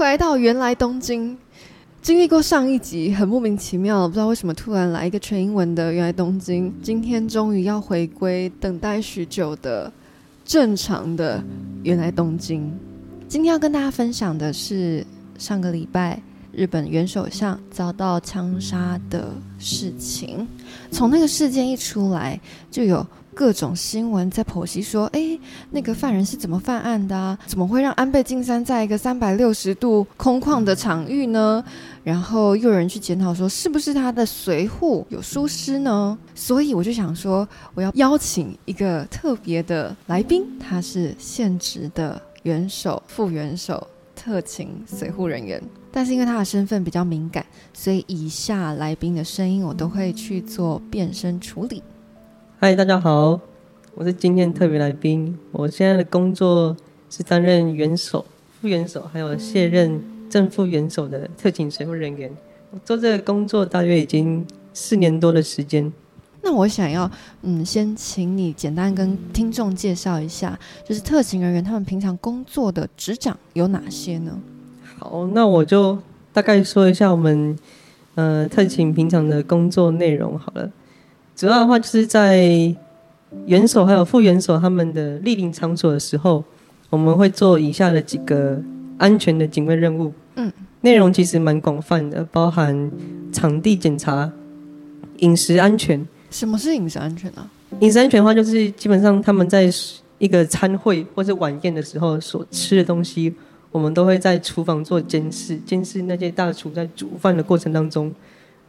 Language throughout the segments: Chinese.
回来到原来东京，经历过上一集很莫名其妙，不知道为什么突然来一个全英文的原来东京，今天终于要回归等待许久的正常的原来东京。今天要跟大家分享的是上个礼拜日本原首相遭到枪杀的事情。从那个事件一出来，就有各种新闻在剖析说：“哎，那个犯人是怎么犯案的啊？怎么会让安倍晋三在一个三百六十度空旷的场域呢？”然后又有人去检讨说：“是不是他的随护有疏失呢？”所以我就想说，我要邀请一个特别的来宾，他是现职的。元首、副元首、特勤随护人员，但是因为他的身份比较敏感，所以以下来宾的声音我都会去做变声处理。嗨，大家好，我是今天特别来宾。我现在的工作是担任元首、副元首，还有卸任正副元首的特勤随扈人员。我做这个工作大约已经四年多的时间。那我想要，嗯，先请你简单跟听众介绍一下，就是特勤人员他们平常工作的职掌有哪些呢？好，那我就大概说一下我们，呃，特勤平常的工作内容好了。主要的话就是在元首还有副元首他们的莅临场所的时候，我们会做以下的几个安全的警卫任务。嗯，内容其实蛮广泛的，包含场地检查、饮食安全。什么是饮食安全呢、啊？饮食安全的话，就是基本上他们在一个餐会或是晚宴的时候所吃的东西，我们都会在厨房做监视，监视那些大厨在煮饭的过程当中，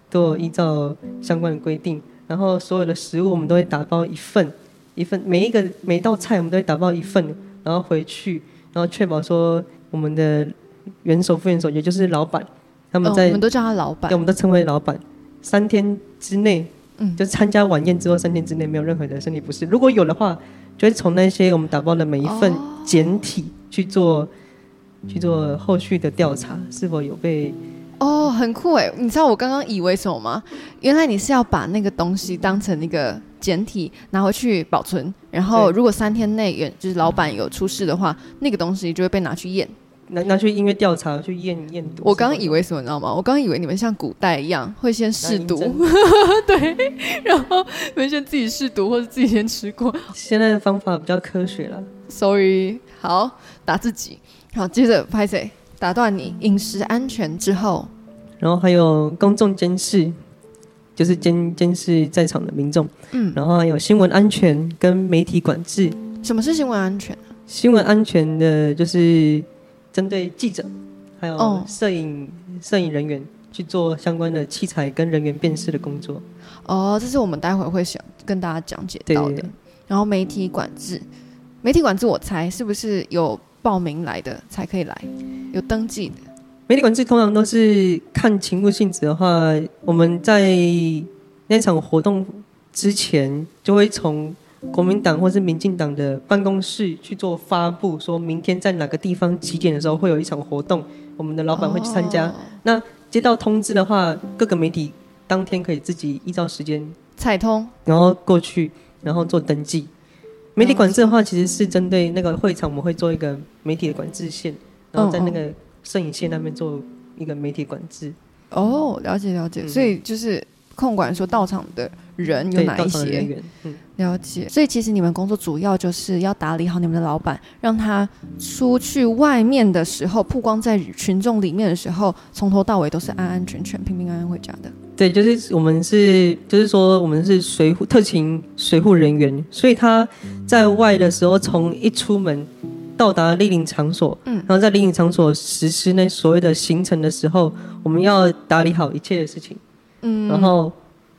都有依照相关的规定。然后所有的食物我们都会打包一份，一份每一个每一道菜我们都会打包一份，然后回去，然后确保说我们的元首、副元首，也就是老板，他们在、哦、我们都叫他老板，对，我们都称为老板，三天之内。嗯，就参加晚宴之后三天之内没有任何的身体不适，如果有的话，就会从那些我们打包的每一份简体去做、哦、去做后续的调查，是否有被哦，很酷哎！你知道我刚刚以为什么吗？原来你是要把那个东西当成一个简体拿回去保存，然后如果三天内有就是老板有出事的话，那个东西就会被拿去验。拿拿去音乐调查去验验毒。我刚刚以为什么你知道吗？我刚刚以为你们像古代一样会先试毒，对，然后你们先自己试毒或者自己先吃过。现在的方法比较科学了。Sorry，好，打自己。好，接着拍谁？打断你。饮食安全之后，然后还有公众监视，就是监监视在场的民众。嗯，然后还有新闻安全跟媒体管制。什么是新闻安全？新闻安全的就是。针对记者，还有摄影摄、oh. 影人员去做相关的器材跟人员辨识的工作。哦，这是我们待会会想跟大家讲解到的。然后媒体管制，媒体管制，我猜是不是有报名来的才可以来，有登记的？媒体管制通常都是看勤务性质的话，我们在那场活动之前就会从。国民党或是民进党的办公室去做发布，说明天在哪个地方几点的时候会有。一场活动，我们的老板会去参加。那接到通知的话，各个媒体当天可以自己依照时间采通，然后过去，然后做登记。媒体管制的话，其实是针对那个会场，我们会做一个媒体的管制线，然后在那个摄影线那边做一个媒体管制。哦，oh, 了解了解，嗯、所以就是。控管说到场的人有哪一些？嗯、了解。所以其实你们工作主要就是要打理好你们的老板，让他出去外面的时候，曝光在群众里面的时候，从头到尾都是安安全全、平平安安回家的。对，就是我们是，就是说我们是随护特勤随护人员，所以他在外的时候，从一出门到达立领场所，嗯，然后在立领场所实施那所谓的行程的时候，我们要打理好一切的事情。嗯，然后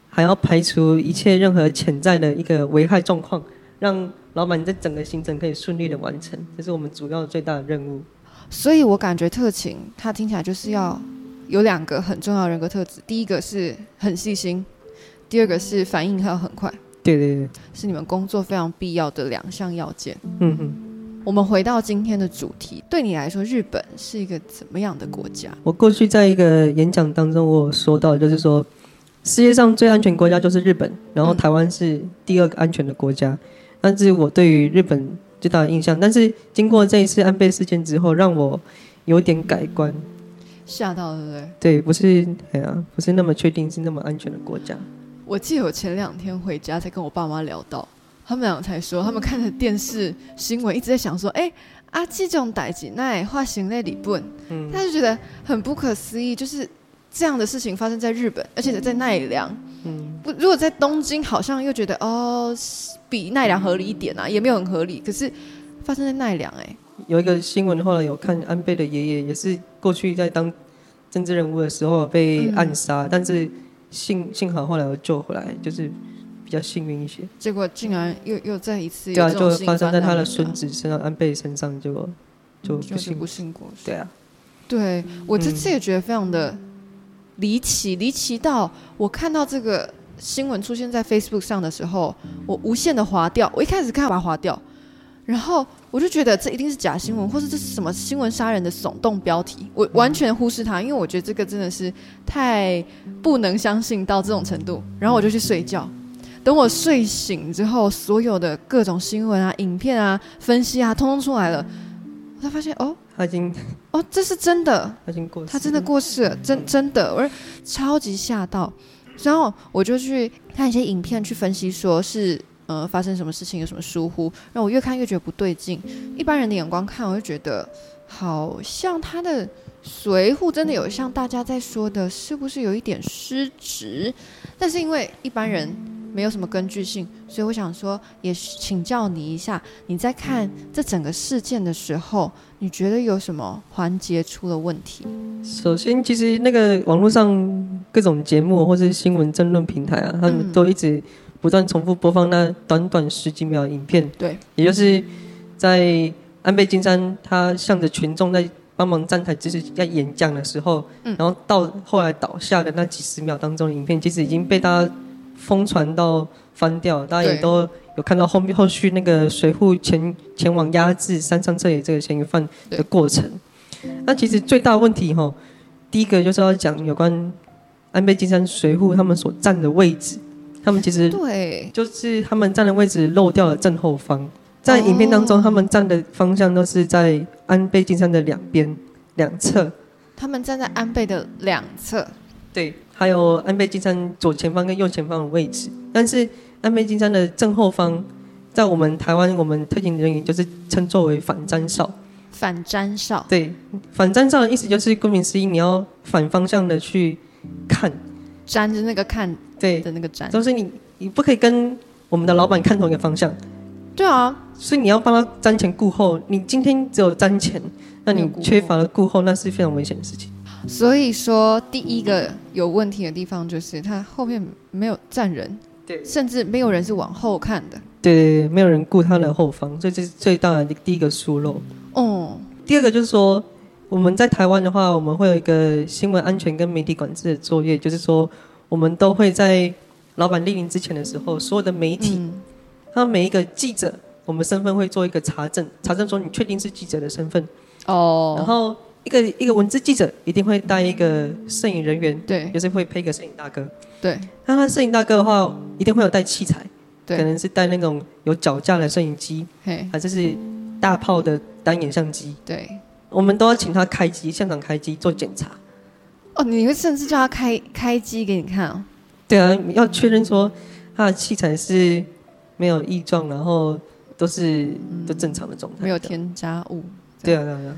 还要排除一切任何潜在的一个危害状况，让老板在整个行程可以顺利的完成，这是我们主要最大的任务。所以我感觉特勤，它听起来就是要有两个很重要的人格特质，第一个是很细心，第二个是反应还要很快。对对对，是你们工作非常必要的两项要件。嗯哼。我们回到今天的主题，对你来说，日本是一个怎么样的国家？我过去在一个演讲当中，我有说到，就是说，世界上最安全国家就是日本，然后台湾是第二个安全的国家。但是我对于日本最大的印象，但是经过这一次安倍事件之后，让我有点改观，吓到对不对？对，不是哎呀，不是那么确定是那么安全的国家。我记得我前两天回家才跟我爸妈聊到，他们俩才说，他们看着电视新闻一直在想说，哎、欸，啊这种代志那化行在日本，嗯，他就觉得很不可思议，就是这样的事情发生在日本，而且在奈良，嗯，不，如果在东京，好像又觉得哦，比奈良合理一点啊，也没有很合理，可是发生在奈良、欸，哎，有一个新闻，后来有看安倍的爷爷，也是过去在当政治人物的时候被暗杀，嗯、但是。幸幸好后来又救回来，就是比较幸运一些。结果竟然又又再一次，对啊，就发生在他的孙子身上，安倍身上就就不幸不幸过。对啊，对我这次也觉得非常的离奇，离奇到我看到这个新闻出现在 Facebook 上的时候，我无限的划掉。我一开始看把它划掉。然后我就觉得这一定是假新闻，或是这是什么新闻杀人的耸动标题，我完全忽视它，因为我觉得这个真的是太不能相信到这种程度。然后我就去睡觉，等我睡醒之后，所有的各种新闻啊、影片啊、分析啊，通通出来了，我才发现哦，他已经哦，这是真的，他已经过世，他真的过世了，真真的，我超级吓到。然后我就去看一些影片去分析，说是。呃，发生什么事情，有什么疏忽，让我越看越觉得不对劲。一般人的眼光看，我就觉得好像他的随扈真的有像大家在说的，是不是有一点失职？但是因为一般人没有什么根据性，所以我想说，也请教你一下，你在看这整个事件的时候，你觉得有什么环节出了问题？首先，其实那个网络上各种节目或是新闻争论平台啊，他们都一直。不断重复播放那短短十几秒影片，对，也就是在安倍晋三他向着群众在帮忙站台，就是在演讲的时候，嗯，然后到后来倒下的那几十秒当中的影片，其实已经被大家疯传到翻掉，大家也都有看到后面后续那个水户前前往压制山上这里这个嫌疑犯的过程。那其实最大的问题哈，第一个就是要讲有关安倍晋三水户他们所站的位置。他们其实对，就是他们站的位置漏掉了正后方，在影片当中，他们站的方向都是在安倍晋三的两边两侧。他们站在安倍的两侧，对，还有安倍晋三左前方跟右前方的位置。但是安倍晋三的正后方，在我们台湾，我们特勤人员就是称作为反瞻哨。反瞻哨，对，反瞻哨的意思就是顾名思义，你要反方向的去看，沾着那个看。对的那个瞻，就是你，你不可以跟我们的老板看同一个方向。对啊，所以你要帮他瞻前顾后。你今天只有瞻前，那你缺乏了顾后，那是非常危险的事情。所以说，第一个有问题的地方就是他后面没有站人，对，甚至没有人是往后看的。对对对，没有人顾他的后方，所以这是最大的第一个疏漏。哦，第二个就是说，我们在台湾的话，我们会有一个新闻安全跟媒体管制的作业，就是说。我们都会在老板莅临之前的时候，所有的媒体，他、嗯、每一个记者，我们身份会做一个查证，查证说你确定是记者的身份。哦。然后一个一个文字记者一定会带一个摄影人员，对，就是会配一个摄影大哥。对。那他摄影大哥的话，一定会有带器材，对，可能是带那种有脚架的摄影机，嘿，还是是大炮的单眼相机。对。我们都要请他开机，现场开机做检查。哦，你会甚至叫他开开机给你看哦？对啊，要确认说他的器材是没有异状，然后都是都正常的状态，没有添加物。对啊，对啊，对啊。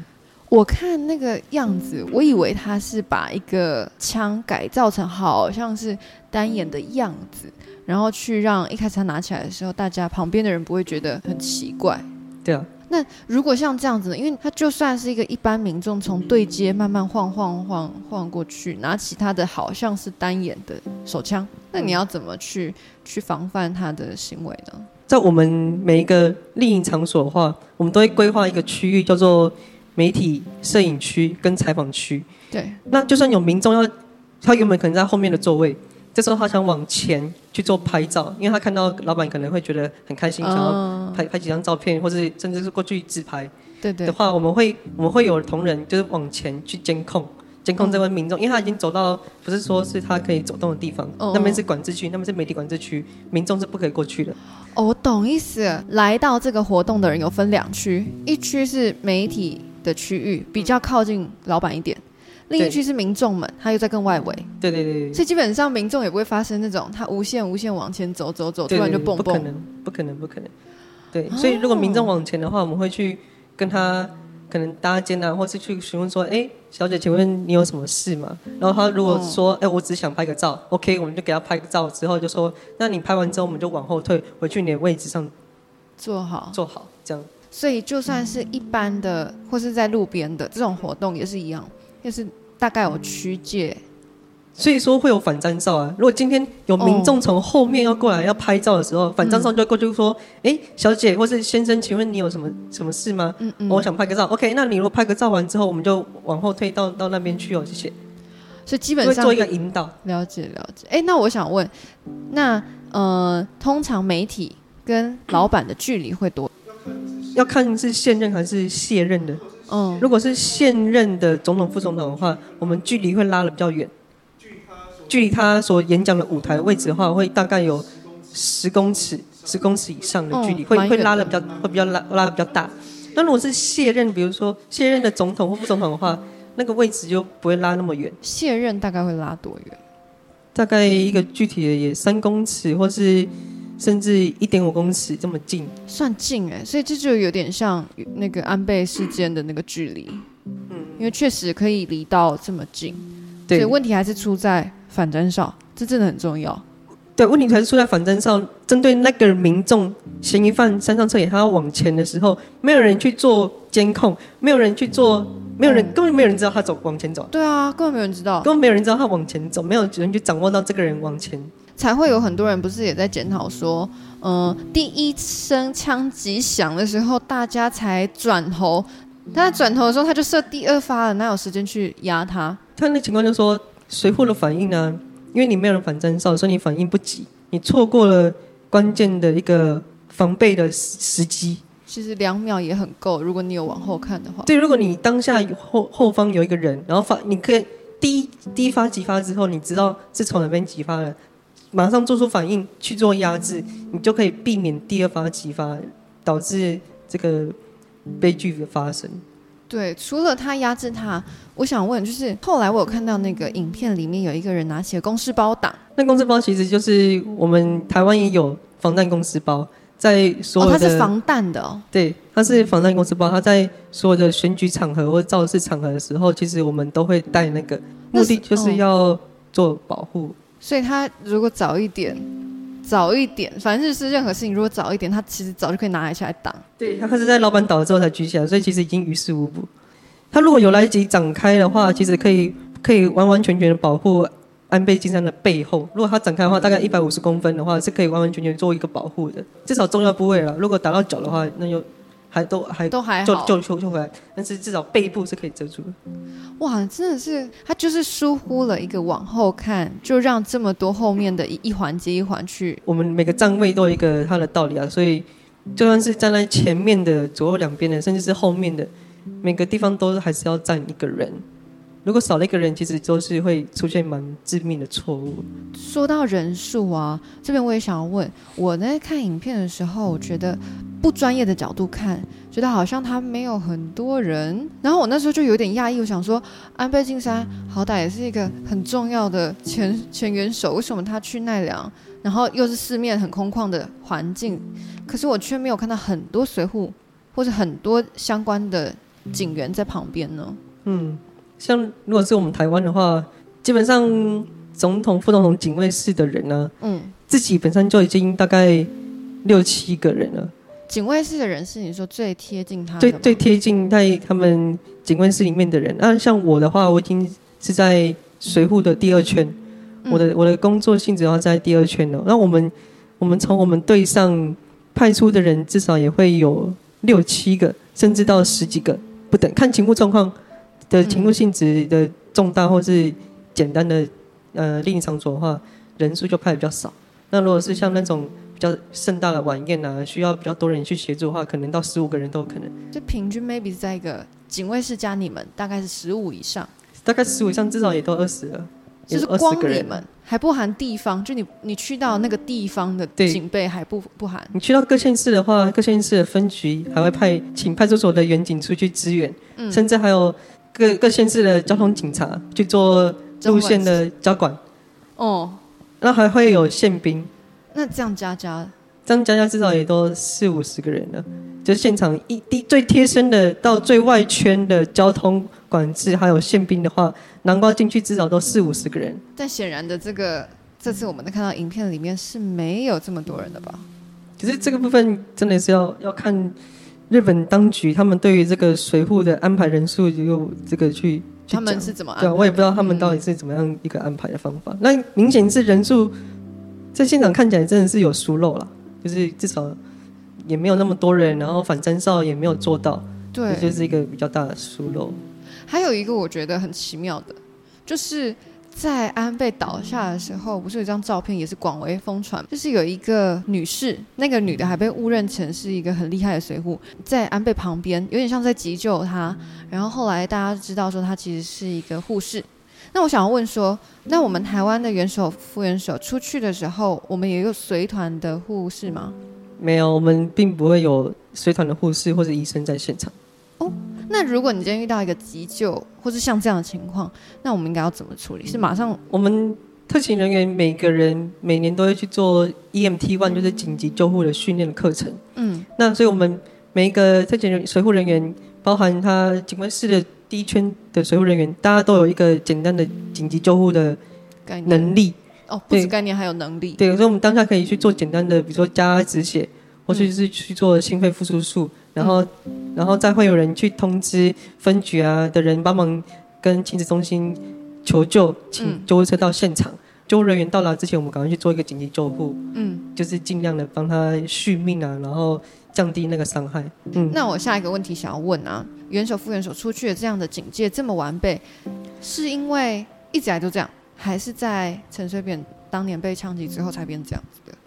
我看那个样子，我以为他是把一个枪改造成好像是单眼的样子，然后去让一开始他拿起来的时候，大家旁边的人不会觉得很奇怪。对啊。那如果像这样子呢？因为他就算是一个一般民众，从对接慢慢晃晃晃晃过去，拿起他的好像是单眼的手枪，那你要怎么去去防范他的行为呢？在我们每一个立营场所的话，我们都会规划一个区域，叫做媒体摄影区跟采访区。对，那就算有民众要，他原本可能在后面的座位。这时候他想往前去做拍照，因为他看到老板可能会觉得很开心，想要拍拍几张照片，或者甚至是过去自拍。对对。的话，我们会我们会有同仁就是往前去监控监控这位民众，因为他已经走到不是说是他可以走动的地方，那边是管制区，那边是媒体管制区，民众是不可以过去的。哦，我懂意思。来到这个活动的人有分两区，一区是媒体的区域比较靠近老板一点，另一区是民众们，他又在更外围。对对对，所以基本上民众也不会发生那种他无限无限往前走走走，突然就蹦蹦。不可能，不可能，不可能。对，所以如果民众往前的话，我们会去跟他可能搭肩啊，或是去询问说：“哎，小姐，请问你有什么事吗？”然后他如果说：“哎，我只想拍个照。”OK，我们就给他拍个照，之后就说：“那你拍完之后，我们就往后退，回去你的位置上坐好，坐好，这样。”所以就算是一般的，或是在路边的这种活动也是一样，就是大概有区界。所以说会有反张照啊。如果今天有民众从后面要过来要拍照的时候，哦、反张照就过去说：“哎、嗯，小姐或是先生，请问你有什么什么事吗？嗯嗯，我想拍个照。OK，那你如果拍个照完之后，我们就往后退到到那边去哦，谢谢。所以基本上做一个引导，了解了解。哎，那我想问，那呃，通常媒体跟老板的距离会多？要看是现任还是卸任的。哦，如果是现任的总统、副总统的话，我们距离会拉的比较远。距离他所演讲的舞台位置的话，会大概有十公尺、十公尺以上的距离，会会拉的比较会比较拉拉的比较大。那如果是卸任，比如说卸任的总统或副总统的话，那个位置就不会拉那么远。卸任大概会拉多远？大概一个具体的也三公尺，或是。甚至一点五公尺这么近，算近哎，所以这就有点像那个安倍事件的那个距离，嗯，因为确实可以离到这么近，对，所以问题还是出在反侦哨，这真的很重要。对，问题还是出在反侦哨，针对那个民众嫌疑犯山上彻也，他要往前的时候，没有人去做监控，没有人去做，没有人、嗯、根本没有人知道他走往前走。对啊，根本没有人知道，根本没有人知道他往前走，没有人去掌握到这个人往前。才会有很多人不是也在检讨说，嗯、呃，第一声枪击响的时候，大家才转头，他在转头的时候他就射第二发了，哪有时间去压他？他那情况就是说，随后的反应呢，因为你没有人反侦哨，所以你反应不及，你错过了关键的一个防备的时机。其实两秒也很够，如果你有往后看的话。对，如果你当下后后方有一个人，然后发，你可以第一第一发击发之后，你知道是从哪边击发的。马上做出反应去做压制，你就可以避免第二发激发，导致这个悲剧的发生。对，除了他压制他，我想问，就是后来我有看到那个影片里面有一个人拿起了公事包挡。那公事包其实就是我们台湾也有防弹公事包，在所有的、哦、它是防弹的哦。对，它是防弹公事包，它在所有的选举场合或造势场合的时候，其实我们都会带那个，目的就是要做保护。所以他如果早一点，早一点，反正就是任何事情，如果早一点，他其实早就可以拿起来挡。对，他可是在老板倒了之后才举起来，所以其实已经于事无补。他如果有来得及展开的话，其实可以可以完完全全的保护安倍晋三的背后。如果他展开的话，大概一百五十公分的话，是可以完完全全做一个保护的，至少重要部位了。如果打到脚的话，那就。还都还都还好，就就就回来，但是至少背部是可以遮住的。哇，真的是他就是疏忽了一个往后看，就让这么多后面的一一环接一环去。我们每个站位都有一个它的道理啊，所以就算是站在前面的左右两边的，甚至是后面的，每个地方都还是要站一个人。如果少了一个人，其实都是会出现蛮致命的错误。说到人数啊，这边我也想要问，我在看影片的时候，我觉得不专业的角度看，觉得好像他没有很多人。然后我那时候就有点讶异，我想说，安倍晋三好歹也是一个很重要的前前元首，为什么他去奈良，然后又是四面很空旷的环境，可是我却没有看到很多随扈或者很多相关的警员在旁边呢？嗯。像如果是我们台湾的话，基本上总统、副总统警卫室的人呢，嗯，自己本身就已经大概六七个人了。警卫室的人是你说最贴近他的，最最贴近在他们警卫室里面的人。那像我的话，我已经是在随扈的第二圈，嗯、我的我的工作性质的话在第二圈了。那我们我们从我们队上派出的人，至少也会有六七个，甚至到十几个不等，看情况状况。的情况性质的重大或是简单的呃另一场所的话，人数就派的比较少。那如果是像那种比较盛大的晚宴啊，需要比较多人去协助的话，可能到十五个人都有可能。就平均 maybe 在一个警卫室加你们，大概是十五以上。大概十五以上，至少也都二十了。就是光你们，还不含地方，就你你去到那个地方的警备还不不含。你去到各县市的话，各县市的分局还会派请派出所的员警出去支援，嗯、甚至还有各各县市的交通警察去做路线的交管。哦，那还会有宪兵。那这样加加，这样加加至少也都四五十个人了。就是现场一滴最贴身的到最外圈的交通管制，还有宪兵的话，南瓜进去至少都四五十个人。但显然的，这个这次我们能看到影片里面是没有这么多人的吧？可是这个部分真的是要要看日本当局他们对于这个随扈的安排人数有这个去，去他们是怎么安排？对，我也不知道他们到底是怎么样一个安排的方法。嗯、那明显是人数在现场看起来真的是有疏漏了，就是至少也没有那么多人，然后反侦哨也没有做到，对，这就是一个比较大的疏漏。还有一个我觉得很奇妙的，就是在安倍倒下的时候，不是有一张照片也是广为疯传，就是有一个女士，那个女的还被误认成是一个很厉害的随扈，在安倍旁边，有点像在急救她。然后后来大家知道说她其实是一个护士。那我想要问说，那我们台湾的元首、副元首出去的时候，我们也有随团的护士吗？没有，我们并不会有随团的护士或者医生在现场。哦。那如果你今天遇到一个急救，或是像这样的情况，那我们应该要怎么处理？是马上？我们特勤人员每个人每年都会去做 EMT one，就是紧急救护的训练的课程。嗯，那所以我们每一个特勤人随护人员，包含他警卫室的第一圈的水务人员，大家都有一个简单的紧急救护的能力。哦，不止概念，还有能力。对，所以我们当下可以去做简单的，比如说加止血，或者是去做心肺复苏术。然后，然后再会有人去通知分局啊的人帮忙跟亲子中心求救，请救护车到现场。嗯、救护人员到达之前，我们赶快去做一个紧急救护，嗯，就是尽量的帮他续命啊，然后降低那个伤害。嗯，那我下一个问题想要问啊，元首、副元首出去的这样的警戒这么完备，是因为一直来都这样，还是在陈水扁当年被枪击之后才变这样子的？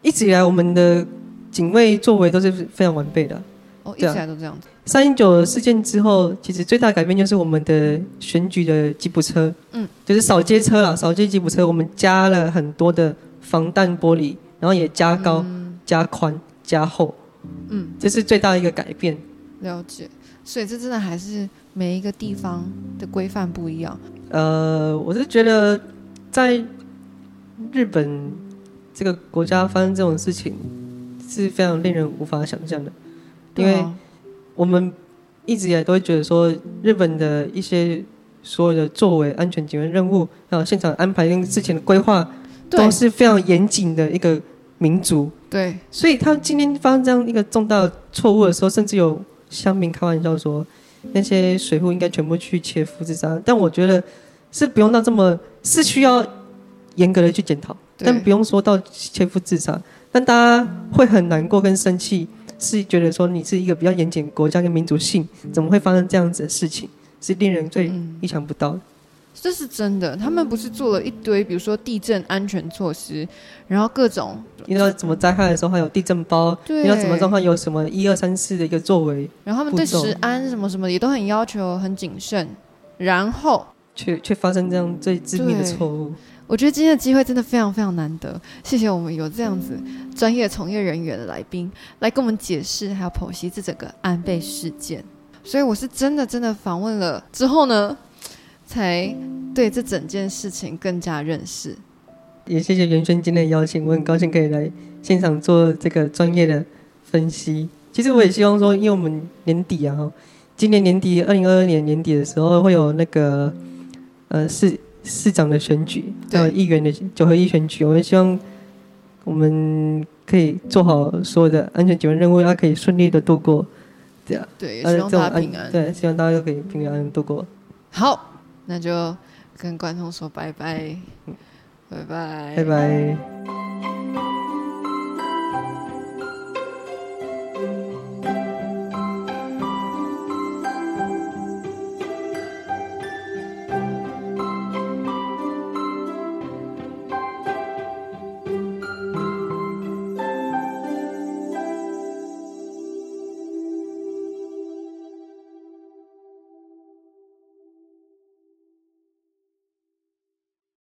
一直以来，我们的警卫作为都是非常完备的。哦，一直以来都这样子。三一九事件之后，其实最大改变就是我们的选举的吉普车，嗯，就是扫街车啦，扫街吉普车，我们加了很多的防弹玻璃，然后也加高、嗯、加宽、加厚，嗯，这是最大的一个改变。了解，所以这真的还是每一个地方的规范不一样。呃，我是觉得在日本这个国家发生这种事情是非常令人无法想象的。因为我们一直以来都会觉得说，日本的一些所有的作为、安全警卫任务，还有现场安排跟之前的规划，都是非常严谨的一个民族。对，所以他今天发生这样一个重大错误的时候，甚至有乡民开玩笑说，那些水户应该全部去切腹自杀。但我觉得是不用到这么，是需要严格的去检讨，但不用说到切腹自杀。但大家会很难过跟生气。是觉得说你是一个比较严谨国家跟民族性，怎么会发生这样子的事情？是令人最意想不到的。这是真的，他们不是做了一堆，比如说地震安全措施，然后各种遇到什么灾害的时候还有地震包，遇到什么状况有什么一二三四的一个作为，然后他们对食安什么什么也都很要求很谨慎，然后却却发生这样最致命的错误。我觉得今天的机会真的非常非常难得，谢谢我们有这样子专业从业人员的来宾来跟我们解释还有剖析这整个安倍事件，所以我是真的真的访问了之后呢，才对这整件事情更加认识。也谢谢袁轩今天的邀请，我很高兴可以来现场做这个专业的分析。其实我也希望说，因为我们年底啊，今年年底二零二二年年底的时候会有那个呃市。市长的选举，还有议员的九合一选举，我们希望我们可以做好所有的安全警卫任务，要可以顺利的度过，对啊。对，也希望大家平安。对，希望大家都可以平安度过。好，那就跟观众说拜拜，拜拜，拜拜。